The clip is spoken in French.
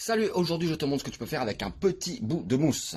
Salut, aujourd'hui je te montre ce que tu peux faire avec un petit bout de mousse.